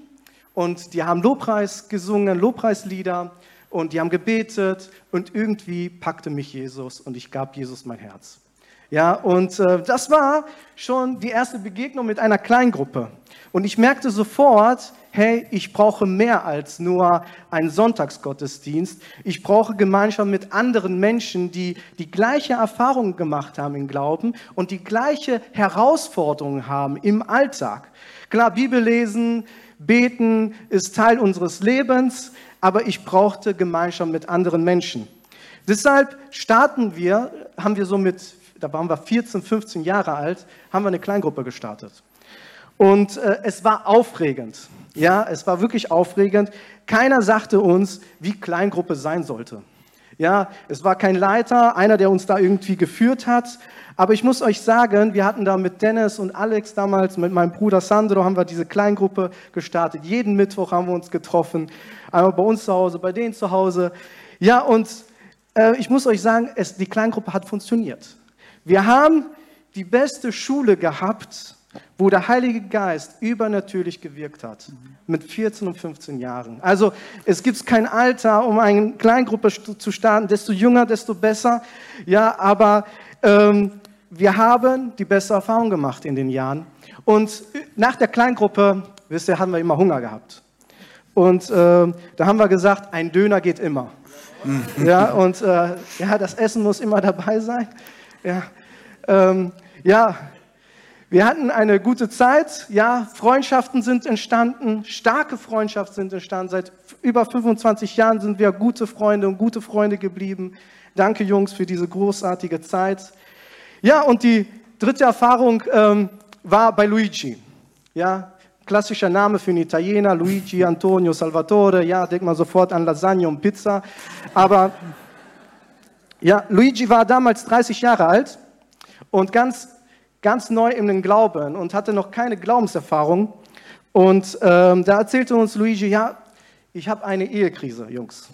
und die haben Lobpreis gesungen, Lobpreislieder und die haben gebetet und irgendwie packte mich Jesus und ich gab Jesus mein Herz. Ja, und äh, das war schon die erste Begegnung mit einer Kleingruppe. Und ich merkte sofort, hey, ich brauche mehr als nur einen Sonntagsgottesdienst. Ich brauche Gemeinschaft mit anderen Menschen, die die gleiche Erfahrung gemacht haben im Glauben und die gleiche Herausforderungen haben im Alltag. Klar, Bibel lesen, beten ist Teil unseres Lebens, aber ich brauchte Gemeinschaft mit anderen Menschen. Deshalb starten wir, haben wir so mit, da waren wir 14, 15 Jahre alt, haben wir eine Kleingruppe gestartet. Und äh, es war aufregend. Ja, es war wirklich aufregend. Keiner sagte uns, wie Kleingruppe sein sollte. Ja, es war kein Leiter, einer, der uns da irgendwie geführt hat. Aber ich muss euch sagen, wir hatten da mit Dennis und Alex damals, mit meinem Bruder Sandro, haben wir diese Kleingruppe gestartet. Jeden Mittwoch haben wir uns getroffen. Einmal bei uns zu Hause, bei denen zu Hause. Ja, und äh, ich muss euch sagen, es, die Kleingruppe hat funktioniert. Wir haben die beste Schule gehabt, wo der Heilige Geist übernatürlich gewirkt hat, mit 14 und 15 Jahren. Also es gibt kein Alter, um eine Kleingruppe zu starten, desto jünger, desto besser. Ja, aber ähm, wir haben die beste Erfahrung gemacht in den Jahren. Und nach der Kleingruppe, wisst ihr, haben wir immer Hunger gehabt. Und äh, da haben wir gesagt, ein Döner geht immer. ja, und äh, ja, das Essen muss immer dabei sein. Ja, ähm, ja wir hatten eine gute Zeit, ja, Freundschaften sind entstanden, starke Freundschaften sind entstanden. Seit über 25 Jahren sind wir gute Freunde und gute Freunde geblieben. Danke, Jungs, für diese großartige Zeit. Ja, und die dritte Erfahrung ähm, war bei Luigi. Ja, klassischer Name für einen Italiener, Luigi Antonio Salvatore. Ja, denkt man sofort an Lasagne und Pizza. Aber ja, Luigi war damals 30 Jahre alt und ganz ganz neu in den Glauben und hatte noch keine Glaubenserfahrung. Und ähm, da erzählte uns Luigi, ja, ich habe eine Ehekrise, Jungs.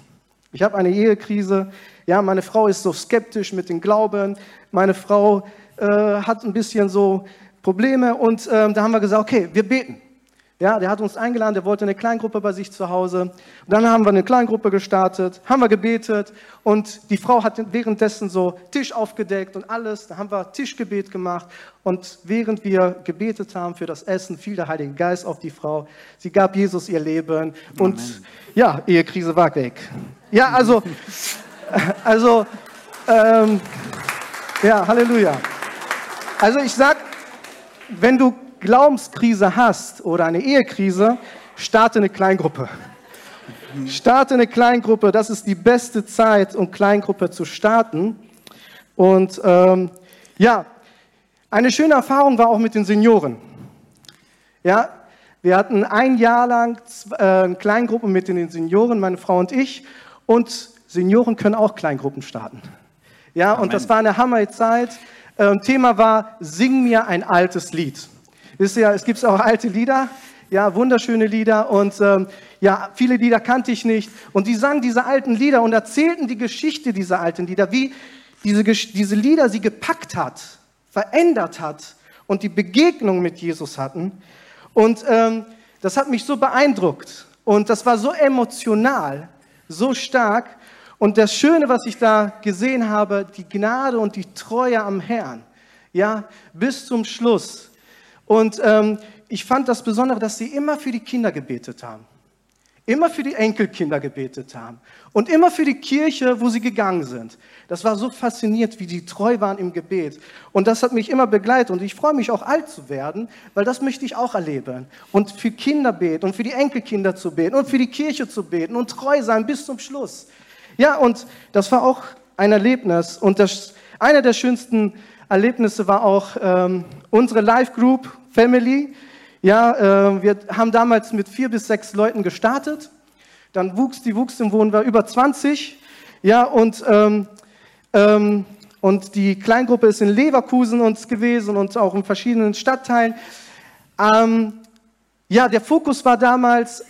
Ich habe eine Ehekrise. Ja, meine Frau ist so skeptisch mit dem Glauben. Meine Frau äh, hat ein bisschen so Probleme. Und ähm, da haben wir gesagt, okay, wir beten. Ja, der hat uns eingeladen, der wollte eine Kleingruppe bei sich zu Hause. Und dann haben wir eine Kleingruppe gestartet, haben wir gebetet und die Frau hat währenddessen so Tisch aufgedeckt und alles. Da haben wir Tischgebet gemacht und während wir gebetet haben für das Essen, fiel der Heilige Geist auf die Frau. Sie gab Jesus ihr Leben und Amen. ja, Ehekrise war weg. Ja, also, also, ähm, ja, Halleluja. Also ich sag, wenn du Glaubenskrise hast oder eine Ehekrise, starte eine Kleingruppe. Starte eine Kleingruppe, das ist die beste Zeit, um Kleingruppe zu starten. Und ähm, ja, eine schöne Erfahrung war auch mit den Senioren. Ja, wir hatten ein Jahr lang äh, Kleingruppen mit den Senioren, meine Frau und ich. Und Senioren können auch Kleingruppen starten. Ja, Amen. und das war eine Hammerzeit. Ähm, Thema war, sing mir ein altes Lied. Wisst ihr, es gibt auch alte Lieder, ja, wunderschöne Lieder und ähm, ja, viele Lieder kannte ich nicht. Und die sangen diese alten Lieder und erzählten die Geschichte dieser alten Lieder, wie diese, diese Lieder sie gepackt hat, verändert hat und die Begegnung mit Jesus hatten. Und ähm, das hat mich so beeindruckt und das war so emotional, so stark. Und das Schöne, was ich da gesehen habe, die Gnade und die Treue am Herrn, ja, bis zum Schluss. Und ähm, ich fand das Besondere, dass sie immer für die Kinder gebetet haben immer für die Enkelkinder gebetet haben und immer für die Kirche, wo sie gegangen sind. Das war so faszinierend, wie die treu waren im Gebet. Und das hat mich immer begleitet. Und ich freue mich auch alt zu werden, weil das möchte ich auch erleben. Und für Kinder beten und für die Enkelkinder zu beten und für die Kirche zu beten und treu sein bis zum Schluss. Ja, und das war auch ein Erlebnis. Und das, einer der schönsten Erlebnisse war auch ähm, unsere Live Group Family ja, äh, wir haben damals mit vier bis sechs Leuten gestartet. Dann wuchs die wuchs im Wohnen war über 20. Ja, und, ähm, ähm, und die Kleingruppe ist in Leverkusen uns gewesen und auch in verschiedenen Stadtteilen. Ähm, ja, der Fokus war damals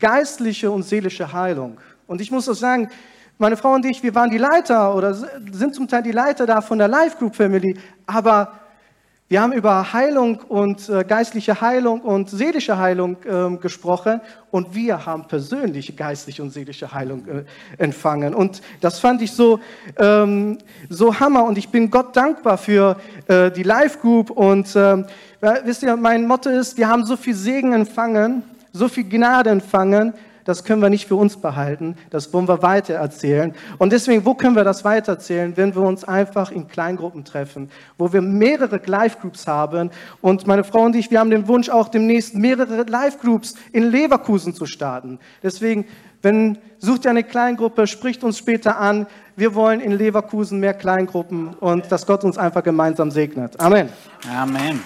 geistliche und seelische Heilung. Und ich muss auch sagen, meine Frau und ich, wir waren die Leiter oder sind zum Teil die Leiter da von der Life Group Family, aber wir haben über Heilung und äh, geistliche Heilung und seelische Heilung äh, gesprochen und wir haben persönliche geistliche und seelische Heilung äh, empfangen. Und das fand ich so, ähm, so Hammer und ich bin Gott dankbar für äh, die Live Group. Und ähm, wisst ihr, mein Motto ist, wir haben so viel Segen empfangen, so viel Gnade empfangen das können wir nicht für uns behalten, das wollen wir weitererzählen. Und deswegen, wo können wir das weitererzählen, wenn wir uns einfach in Kleingruppen treffen, wo wir mehrere Live-Groups haben. Und meine Frau und ich, wir haben den Wunsch, auch demnächst mehrere Live-Groups in Leverkusen zu starten. Deswegen, wenn, sucht ihr eine Kleingruppe, spricht uns später an. Wir wollen in Leverkusen mehr Kleingruppen und dass Gott uns einfach gemeinsam segnet. Amen. Amen.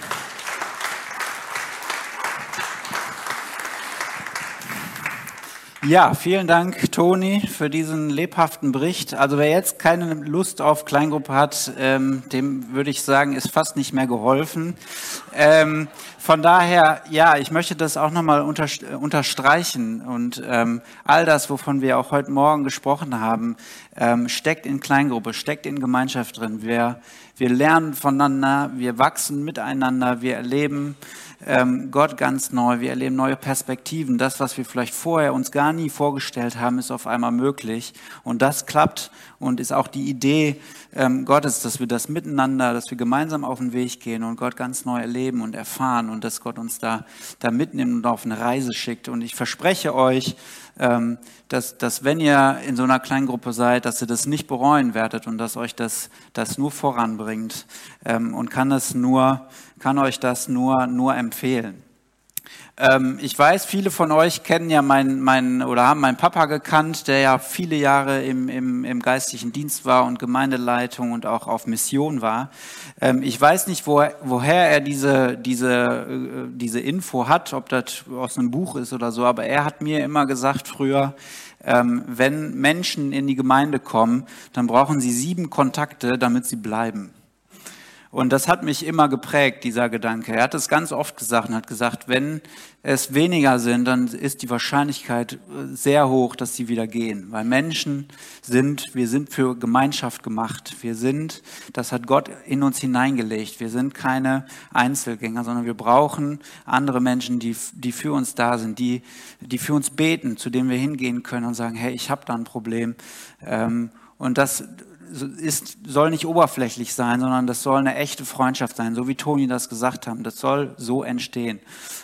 Ja, vielen Dank, Toni, für diesen lebhaften Bericht. Also wer jetzt keine Lust auf Kleingruppe hat, ähm, dem würde ich sagen, ist fast nicht mehr geholfen. Ähm, von daher, ja, ich möchte das auch nochmal unter, unterstreichen und ähm, all das, wovon wir auch heute Morgen gesprochen haben, ähm, steckt in Kleingruppe, steckt in Gemeinschaft drin. Wir, wir lernen voneinander, wir wachsen miteinander, wir erleben ähm, Gott ganz neu, wir erleben neue Perspektiven. Das, was wir vielleicht vorher uns gar nie vorgestellt haben, ist auf einmal möglich. Und das klappt und ist auch die Idee ähm, Gottes, dass wir das miteinander, dass wir gemeinsam auf den Weg gehen und Gott ganz neu erleben und erfahren und dass Gott uns da, da mitnimmt und auf eine Reise schickt. Und ich verspreche euch, dass, dass wenn ihr in so einer kleinen Gruppe seid, dass ihr das nicht bereuen werdet und dass euch das, das nur voranbringt ähm, und kann es nur, kann euch das nur, nur empfehlen. Ähm, ich weiß, viele von euch kennen ja meinen, meinen oder haben meinen Papa gekannt, der ja viele Jahre im, im, im geistlichen Dienst war und Gemeindeleitung und auch auf Mission war. Ähm, ich weiß nicht, wo, woher er diese, diese, äh, diese Info hat, ob das aus einem Buch ist oder so, aber er hat mir immer gesagt früher, ähm, wenn Menschen in die Gemeinde kommen, dann brauchen sie sieben Kontakte, damit sie bleiben. Und das hat mich immer geprägt, dieser Gedanke. Er hat es ganz oft gesagt und hat gesagt, wenn es weniger sind, dann ist die Wahrscheinlichkeit äh, sehr hoch, dass sie wieder gehen. Weil Menschen sind, wir sind für Gemeinschaft gemacht. Wir sind, das hat Gott in uns hineingelegt. Wir sind keine Einzelgänger, sondern wir brauchen andere Menschen, die, die für uns da sind, die, die für uns beten, zu denen wir hingehen können und sagen, hey, ich habe da ein Problem. Ähm, und das, ist, soll nicht oberflächlich sein, sondern das soll eine echte Freundschaft sein, so wie Toni das gesagt haben. Das soll so entstehen.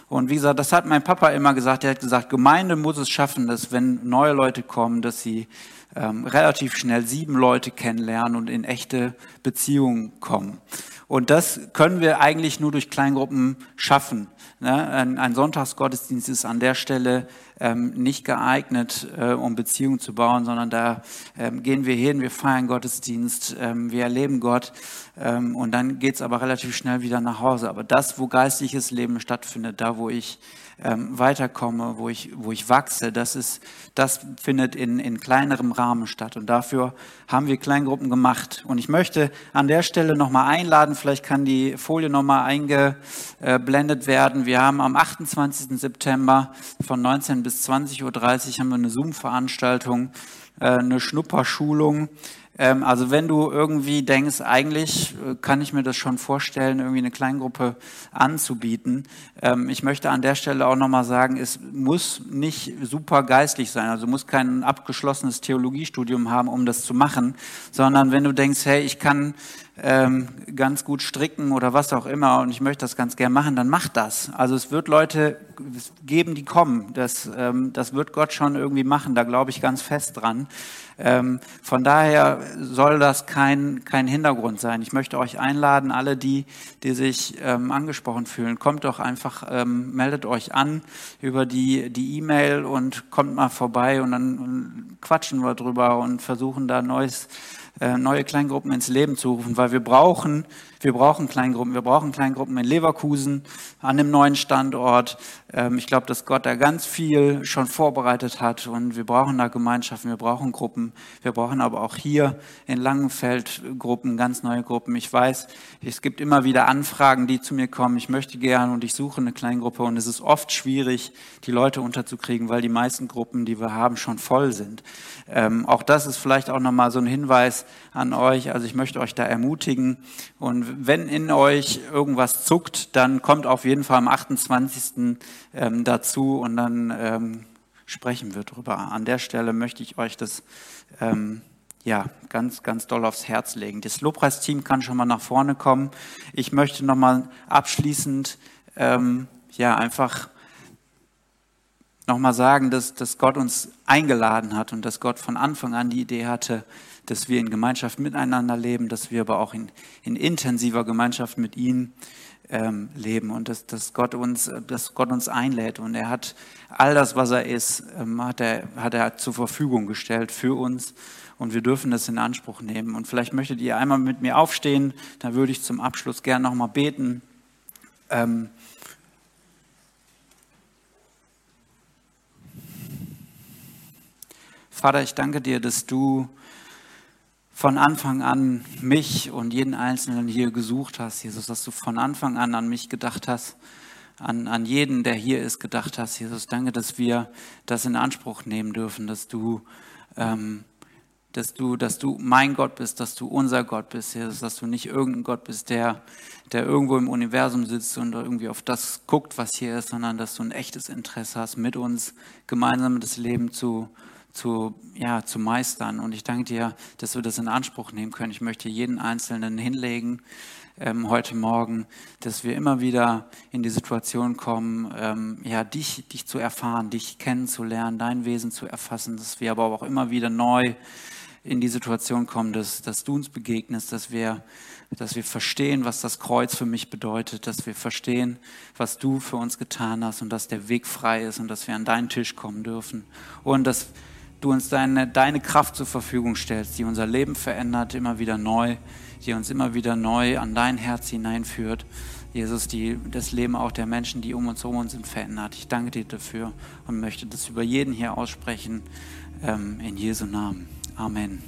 Und wie gesagt, das hat mein Papa immer gesagt. Er hat gesagt, Gemeinde muss es schaffen, dass wenn neue Leute kommen, dass sie ähm, relativ schnell sieben Leute kennenlernen und in echte Beziehungen kommen. Und das können wir eigentlich nur durch Kleingruppen schaffen. Ne? Ein, ein Sonntagsgottesdienst ist an der Stelle ähm, nicht geeignet, äh, um Beziehungen zu bauen, sondern da ähm, gehen wir hin, wir feiern Gottes Gottesdienst, ähm, wir erleben Gott ähm, und dann geht es aber relativ schnell wieder nach Hause. Aber das, wo geistliches Leben stattfindet, da wo ich ähm, weiterkomme, wo ich, wo ich wachse, das, ist, das findet in, in kleinerem Rahmen statt. Und dafür haben wir Kleingruppen gemacht. Und ich möchte an der Stelle nochmal einladen, vielleicht kann die Folie nochmal eingeblendet werden. Wir haben am 28. September von 19 bis 20.30 Uhr haben wir eine Zoom-Veranstaltung, äh, eine Schnupperschulung ähm, also wenn du irgendwie denkst, eigentlich äh, kann ich mir das schon vorstellen, irgendwie eine Kleingruppe anzubieten. Ähm, ich möchte an der Stelle auch nochmal sagen, es muss nicht super geistlich sein, also muss kein abgeschlossenes Theologiestudium haben, um das zu machen, sondern wenn du denkst, hey, ich kann ähm, ganz gut stricken oder was auch immer und ich möchte das ganz gern machen, dann mach das. Also es wird Leute geben, die kommen. Das, ähm, das wird Gott schon irgendwie machen, da glaube ich ganz fest dran. Ähm, von daher soll das kein, kein Hintergrund sein. Ich möchte euch einladen, alle die, die sich ähm, angesprochen fühlen, kommt doch einfach, ähm, meldet euch an über die die E-Mail und kommt mal vorbei und dann quatschen wir drüber und versuchen da neues neue Kleingruppen ins Leben zu rufen, weil wir brauchen, wir brauchen Kleingruppen. Wir brauchen Kleingruppen in Leverkusen an dem neuen Standort. Ähm, ich glaube, dass Gott da ganz viel schon vorbereitet hat und wir brauchen da Gemeinschaften, wir brauchen Gruppen. Wir brauchen aber auch hier in Langenfeld Gruppen, ganz neue Gruppen. Ich weiß, es gibt immer wieder Anfragen, die zu mir kommen. Ich möchte gern und ich suche eine Kleingruppe und es ist oft schwierig, die Leute unterzukriegen, weil die meisten Gruppen, die wir haben, schon voll sind. Ähm, auch das ist vielleicht auch nochmal so ein Hinweis, an euch. Also ich möchte euch da ermutigen. Und wenn in euch irgendwas zuckt, dann kommt auf jeden Fall am 28. Ähm, dazu und dann ähm, sprechen wir drüber. An der Stelle möchte ich euch das ähm, ja, ganz, ganz doll aufs Herz legen. Das Lobpreisteam kann schon mal nach vorne kommen. Ich möchte nochmal abschließend ähm, ja einfach nochmal sagen, dass, dass Gott uns eingeladen hat und dass Gott von Anfang an die Idee hatte, dass wir in Gemeinschaft miteinander leben, dass wir aber auch in, in intensiver Gemeinschaft mit ihm ähm, leben und dass, dass, Gott uns, dass Gott uns einlädt. Und er hat all das, was er ist, ähm, hat, er, hat er zur Verfügung gestellt für uns und wir dürfen das in Anspruch nehmen. Und vielleicht möchtet ihr einmal mit mir aufstehen, da würde ich zum Abschluss gerne nochmal beten. Ähm, Vater, ich danke dir, dass du von Anfang an mich und jeden Einzelnen hier gesucht hast, Jesus, dass du von Anfang an an mich gedacht hast, an, an jeden, der hier ist, gedacht hast, Jesus. Danke, dass wir das in Anspruch nehmen dürfen, dass du, ähm, dass du, dass du mein Gott bist, dass du unser Gott bist, Jesus, dass du nicht irgendein Gott bist, der, der irgendwo im Universum sitzt und irgendwie auf das guckt, was hier ist, sondern dass du ein echtes Interesse hast, mit uns gemeinsam das Leben zu, zu, ja, zu meistern. Und ich danke dir, dass wir das in Anspruch nehmen können. Ich möchte jeden Einzelnen hinlegen ähm, heute Morgen, dass wir immer wieder in die Situation kommen, ähm, ja, dich, dich zu erfahren, dich kennenzulernen, dein Wesen zu erfassen, dass wir aber auch immer wieder neu in die Situation kommen, dass, dass du uns begegnest, dass wir, dass wir verstehen, was das Kreuz für mich bedeutet, dass wir verstehen, was du für uns getan hast und dass der Weg frei ist und dass wir an deinen Tisch kommen dürfen und dass du uns deine, deine Kraft zur Verfügung stellst, die unser Leben verändert, immer wieder neu, die uns immer wieder neu an dein Herz hineinführt. Jesus, die das Leben auch der Menschen, die um uns herum sind, verändert. Ich danke dir dafür und möchte das über jeden hier aussprechen. Ähm, in Jesu Namen. Amen.